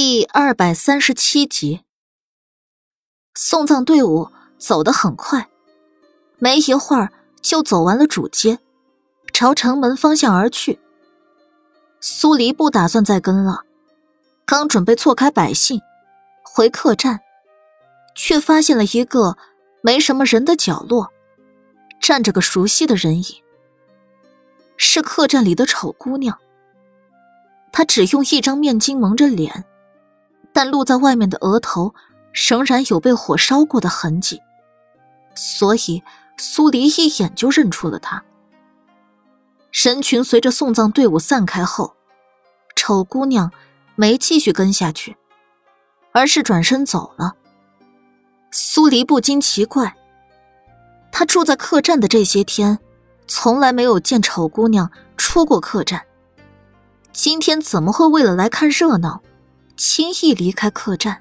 第二百三十七集，送葬队伍走得很快，没一会儿就走完了主街，朝城门方向而去。苏黎不打算再跟了，刚准备错开百姓回客栈，却发现了一个没什么人的角落，站着个熟悉的人影，是客栈里的丑姑娘。她只用一张面巾蒙着脸。但露在外面的额头仍然有被火烧过的痕迹，所以苏黎一眼就认出了他。人群随着送葬队伍散开后，丑姑娘没继续跟下去，而是转身走了。苏黎不禁奇怪，他住在客栈的这些天，从来没有见丑姑娘出过客栈，今天怎么会为了来看热闹？轻易离开客栈，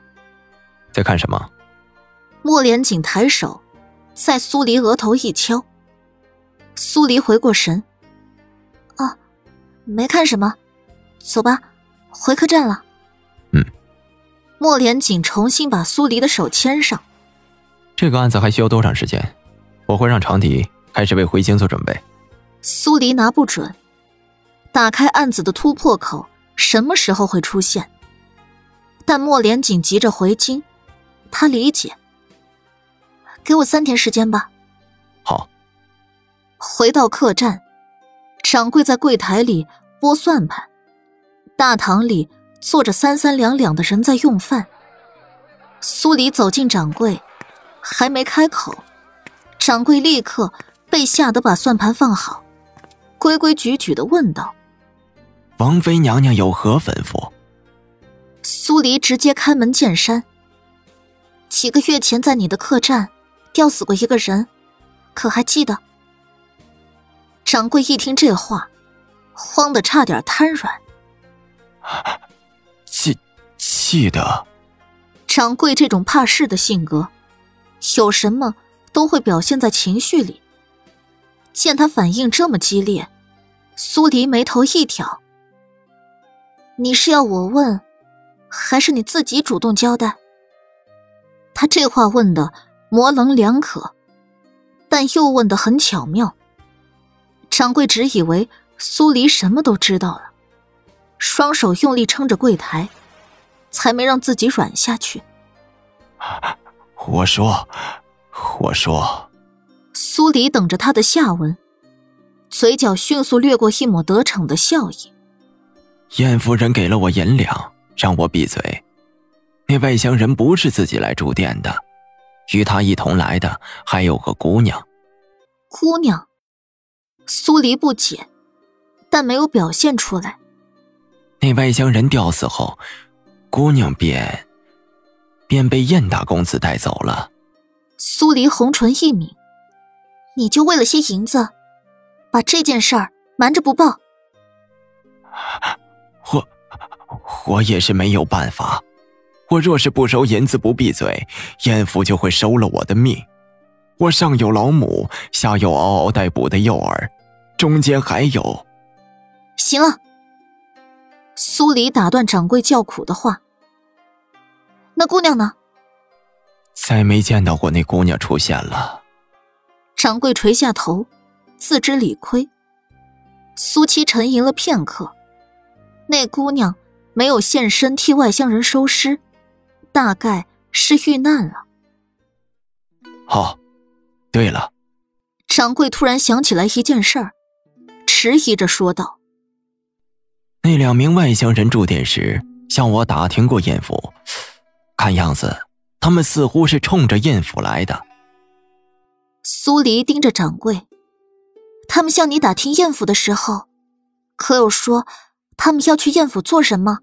在看什么？莫连锦抬手，在苏黎额头一敲。苏黎回过神，啊，没看什么，走吧，回客栈了。嗯。莫连锦重新把苏黎的手牵上。这个案子还需要多长时间？我会让长笛开始为回京做准备。苏黎拿不准，打开案子的突破口什么时候会出现？但莫连锦急着回京，他理解。给我三天时间吧。好。回到客栈，掌柜在柜台里拨算盘，大堂里坐着三三两两的人在用饭。苏黎走进掌柜，还没开口，掌柜立刻被吓得把算盘放好，规规矩矩的问道：“王妃娘娘有何吩咐？”苏黎直接开门见山。几个月前在你的客栈吊死过一个人，可还记得？掌柜一听这话，慌得差点瘫软。记记得。掌柜这种怕事的性格，有什么都会表现在情绪里。见他反应这么激烈，苏黎眉头一挑：“你是要我问？”还是你自己主动交代。他这话问的模棱两可，但又问的很巧妙。掌柜只以为苏黎什么都知道了，双手用力撑着柜台，才没让自己软下去。我说，我说。苏黎等着他的下文，嘴角迅速掠过一抹得逞的笑意。燕夫人给了我银两。让我闭嘴！那外乡人不是自己来住店的，与他一同来的还有个姑娘。姑娘，苏黎不解，但没有表现出来。那外乡人吊死后，姑娘便便被燕大公子带走了。苏黎红唇一抿：“你就为了些银子，把这件事儿瞒着不报？” 我。也是没有办法，我若是不收银子不闭嘴，燕府就会收了我的命。我上有老母，下有嗷嗷待哺的幼儿，中间还有……行了。苏黎打断掌柜叫苦的话。那姑娘呢？再没见到过那姑娘出现了。掌柜垂下头，自知理亏。苏七沉吟了片刻，那姑娘。没有现身替外乡人收尸，大概是遇难了。哦，对了，掌柜突然想起来一件事儿，迟疑着说道：“那两名外乡人住店时向我打听过燕府，看样子他们似乎是冲着燕府来的。”苏黎盯着掌柜，他们向你打听燕府的时候，可有说？他们要去燕府做什么？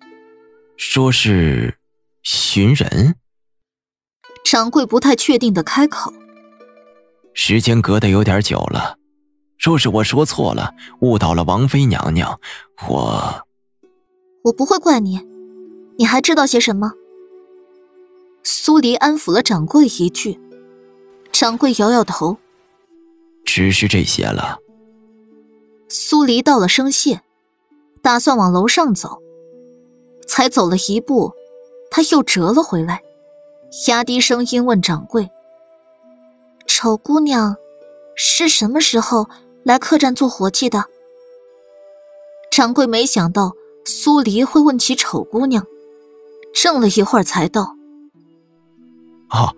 说是寻人。掌柜不太确定的开口。时间隔得有点久了，若是我说错了，误导了王妃娘娘，我……我不会怪你。你还知道些什么？苏黎安抚了掌柜一句。掌柜摇摇头，只是这些了。苏黎道了声谢。打算往楼上走，才走了一步，他又折了回来，压低声音问掌柜：“丑姑娘，是什么时候来客栈做活计的？”掌柜没想到苏黎会问起丑姑娘，怔了一会儿才道：“哦，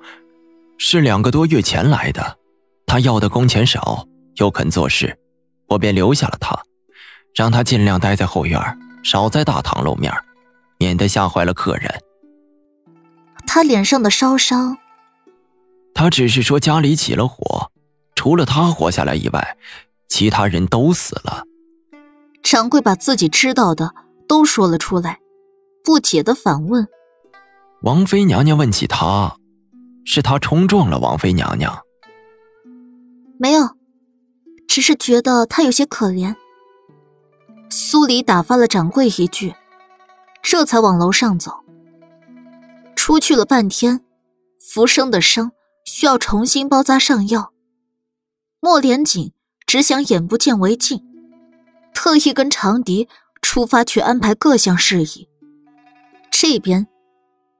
是两个多月前来的。他要的工钱少，又肯做事，我便留下了他，让他尽量待在后院，少在大堂露面，免得吓坏了客人。”他脸上的烧伤，他只是说家里起了火，除了他活下来以外，其他人都死了。掌柜把自己知道的都说了出来，不解的反问：“王妃娘娘问起他，是他冲撞了王妃娘娘？没有，只是觉得他有些可怜。”苏黎打发了掌柜一句，这才往楼上走。出去了半天，浮生的伤需要重新包扎上药。莫连锦只想眼不见为净。特意跟长笛出发去安排各项事宜。这边，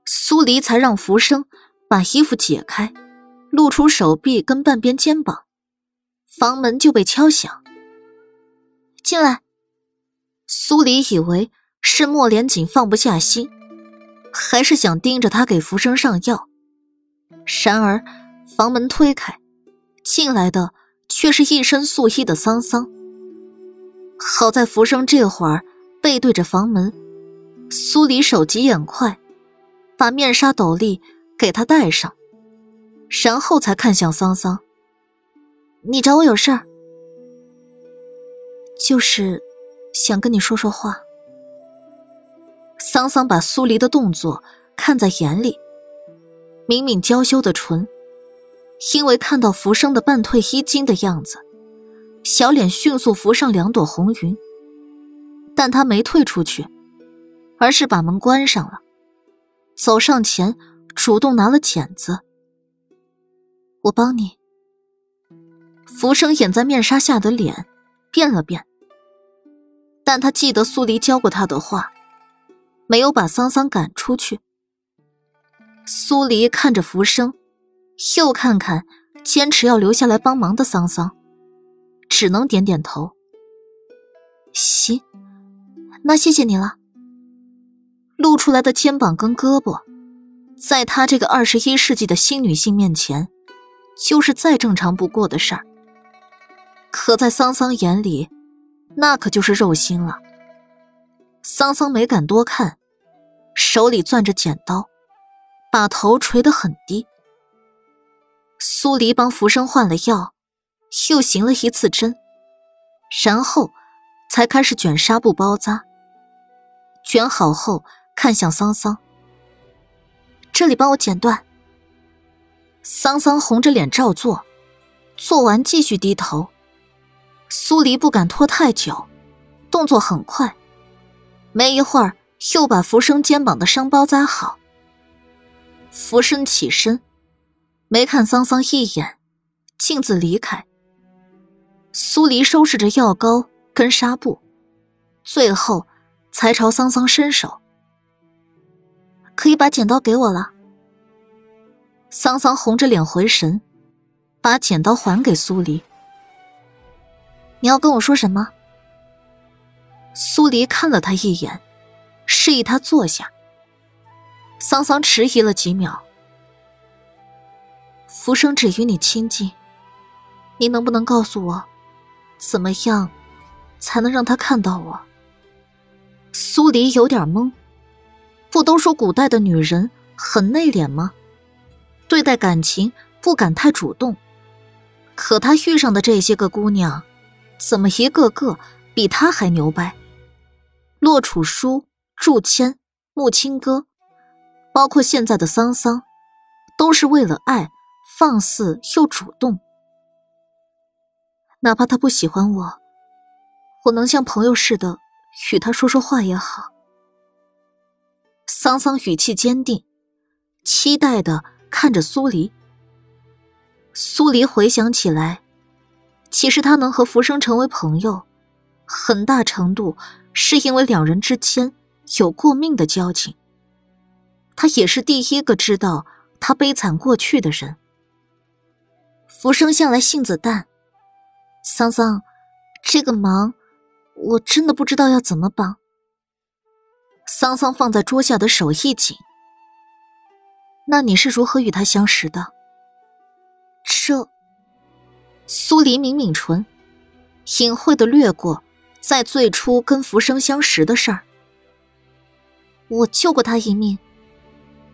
苏黎才让浮生把衣服解开，露出手臂跟半边肩膀，房门就被敲响。进来。苏黎以为是莫连锦放不下心，还是想盯着他给浮生上药。然而，房门推开，进来的却是一身素衣的桑桑。好在浮生这会儿背对着房门，苏黎手疾眼快，把面纱斗笠给他戴上，然后才看向桑桑：“你找我有事儿？就是想跟你说说话。”桑桑把苏黎的动作看在眼里，抿抿娇羞的唇，因为看到浮生的半退衣襟的样子。小脸迅速浮上两朵红云，但他没退出去，而是把门关上了，走上前，主动拿了剪子。我帮你。浮生掩在面纱下的脸变了变，但他记得苏黎教过他的话，没有把桑桑赶出去。苏黎看着浮生，又看看坚持要留下来帮忙的桑桑。只能点点头。行，那谢谢你了。露出来的肩膀跟胳膊，在她这个二十一世纪的新女性面前，就是再正常不过的事儿。可在桑桑眼里，那可就是肉心了。桑桑没敢多看，手里攥着剪刀，把头垂得很低。苏黎帮浮生换了药。又行了一次针，然后才开始卷纱布包扎。卷好后，看向桑桑：“这里帮我剪断。”桑桑红着脸照做，做完继续低头。苏黎不敢拖太久，动作很快，没一会儿又把浮生肩膀的伤包扎好。浮生起身，没看桑桑一眼，径自离开。苏黎收拾着药膏跟纱布，最后才朝桑桑伸手：“可以把剪刀给我了。”桑桑红着脸回神，把剪刀还给苏黎：“你要跟我说什么？”苏黎看了他一眼，示意他坐下。桑桑迟疑了几秒：“浮生只与你亲近，你能不能告诉我？”怎么样，才能让他看到我？苏黎有点懵。不都说古代的女人很内敛吗？对待感情不敢太主动。可他遇上的这些个姑娘，怎么一个个比他还牛掰？洛楚书、祝谦、穆青歌，包括现在的桑桑，都是为了爱，放肆又主动。哪怕他不喜欢我，我能像朋友似的与他说说话也好。桑桑语气坚定，期待的看着苏黎。苏黎回想起来，其实他能和浮生成为朋友，很大程度是因为两人之间有过命的交情。他也是第一个知道他悲惨过去的人。浮生向来性子淡，桑桑，这个忙我真的不知道要怎么帮。桑桑放在桌下的手一紧。那你是如何与他相识的？这，苏黎抿抿唇，隐晦的掠过在最初跟浮生相识的事儿。我救过他一命，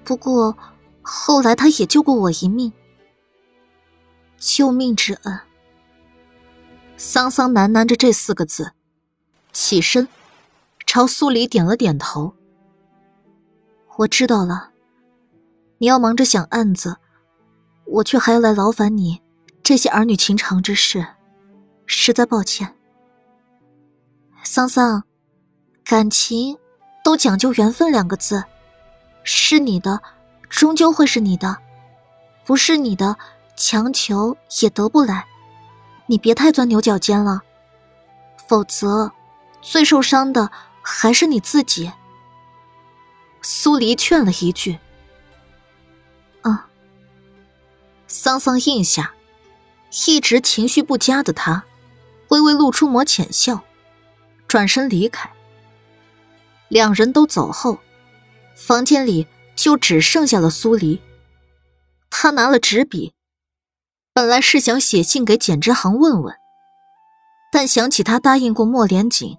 不过后来他也救过我一命。救命之恩。桑桑喃喃着这四个字，起身，朝苏黎点了点头。我知道了。你要忙着想案子，我却还要来劳烦你这些儿女情长之事，实在抱歉。桑桑，感情都讲究缘分两个字，是你的，终究会是你的；不是你的，强求也得不来。你别太钻牛角尖了，否则最受伤的还是你自己。苏黎劝了一句。桑桑应下，一直情绪不佳的他，微微露出抹浅笑，转身离开。两人都走后，房间里就只剩下了苏黎。他拿了纸笔，本来是想写信给简之行问问，但想起他答应过莫连锦，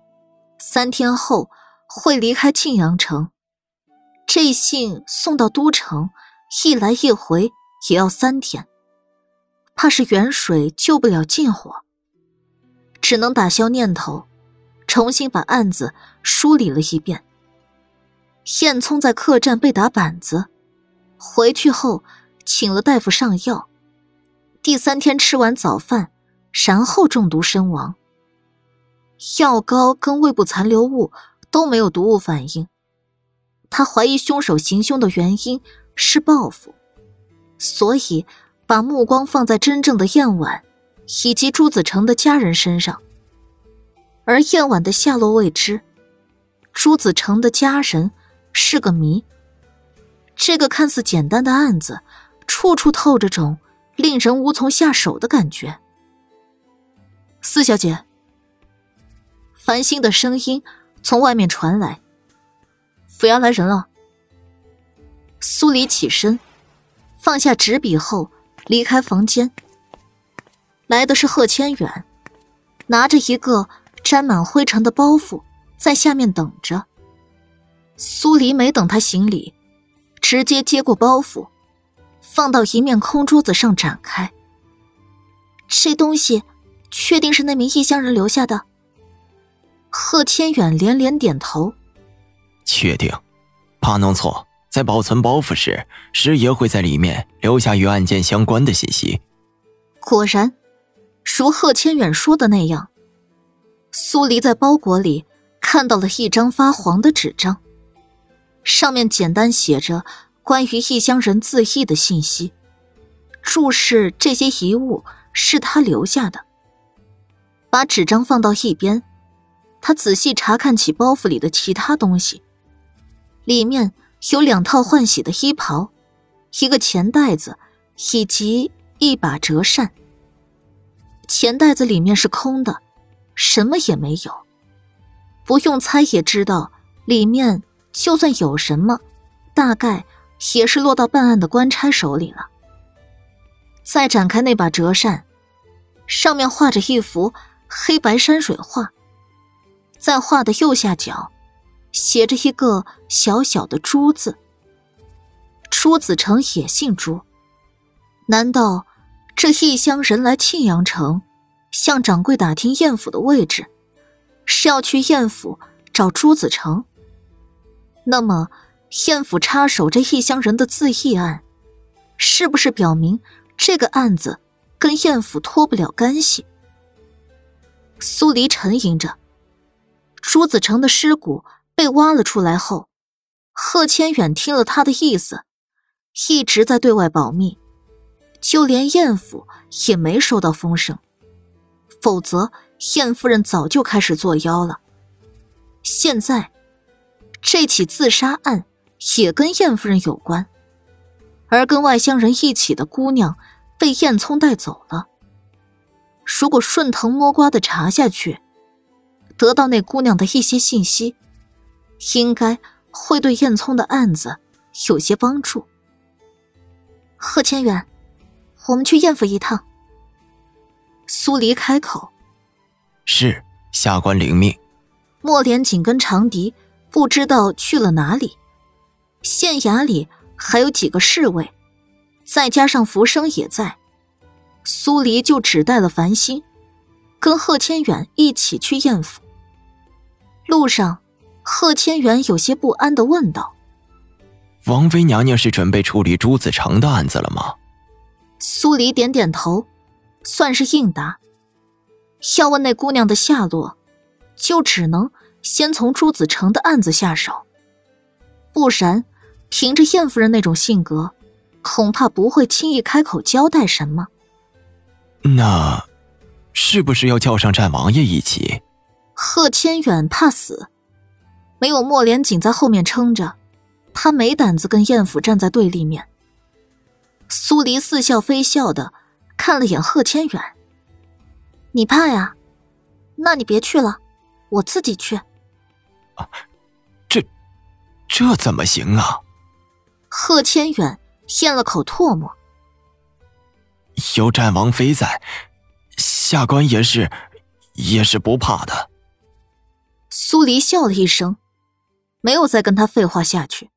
三天后会离开庆阳城，这信送到都城，一来一回。也要三天，怕是远水救不了近火，只能打消念头，重新把案子梳理了一遍。燕聪在客栈被打板子，回去后请了大夫上药，第三天吃完早饭，然后中毒身亡。药膏跟胃部残留物都没有毒物反应，他怀疑凶手行凶的原因是报复。所以，把目光放在真正的燕婉以及朱子成的家人身上，而燕婉的下落未知，朱子成的家人是个谜。这个看似简单的案子，处处透着种令人无从下手的感觉。四小姐，繁星的声音从外面传来：“府衙来人了。”苏黎起身。放下纸笔后，离开房间。来的是贺千远，拿着一个沾满灰尘的包袱，在下面等着。苏黎没等他行礼，直接接过包袱，放到一面空桌子上展开。这东西，确定是那名异乡人留下的？贺千远连连点头，确定，怕弄错。在保存包袱时，师爷会在里面留下与案件相关的信息。果然，如贺千远说的那样，苏黎在包裹里看到了一张发黄的纸张，上面简单写着关于异乡人自缢的信息，注释这些遗物是他留下的。把纸张放到一边，他仔细查看起包袱里的其他东西，里面。有两套换洗的衣袍，一个钱袋子，以及一把折扇。钱袋子里面是空的，什么也没有。不用猜也知道，里面就算有什么，大概也是落到办案的官差手里了。再展开那把折扇，上面画着一幅黑白山水画，在画的右下角。写着一个小小的“朱”字。朱子成也姓朱，难道这异乡人来庆阳城，向掌柜打听燕府的位置，是要去燕府找朱子成？那么，燕府插手这异乡人的自缢案，是不是表明这个案子跟燕府脱不了干系？苏黎沉吟着，朱子成的尸骨。被挖了出来后，贺千远听了他的意思，一直在对外保密，就连燕府也没收到风声，否则燕夫人早就开始作妖了。现在，这起自杀案也跟燕夫人有关，而跟外乡人一起的姑娘被燕聪带走了。如果顺藤摸瓜的查下去，得到那姑娘的一些信息，应该会对燕聪的案子有些帮助。贺千远，我们去燕府一趟。苏黎开口：“是，下官领命。”莫莲紧跟长笛不知道去了哪里，县衙里还有几个侍卫，再加上福生也在，苏黎就只带了繁星，跟贺千远一起去燕府。路上，贺千远有些不安的问道：“王妃娘娘是准备处理朱子成的案子了吗？”苏黎点点头，算是应答。要问那姑娘的下落。就只能先从朱子成的案子下手，不然，凭着燕夫人那种性格，恐怕不会轻易开口交代什么。那，是不是要叫上战王爷一起？贺千远怕死，没有莫连锦在后面撑着，他没胆子跟燕府站在对立面。苏黎似笑非笑的看了眼贺千远：“你怕呀？那你别去了。”我自己去。啊，这，这怎么行啊？贺千远咽了口唾沫。有战王妃在，下官也是，也是不怕的。苏黎笑了一声，没有再跟他废话下去。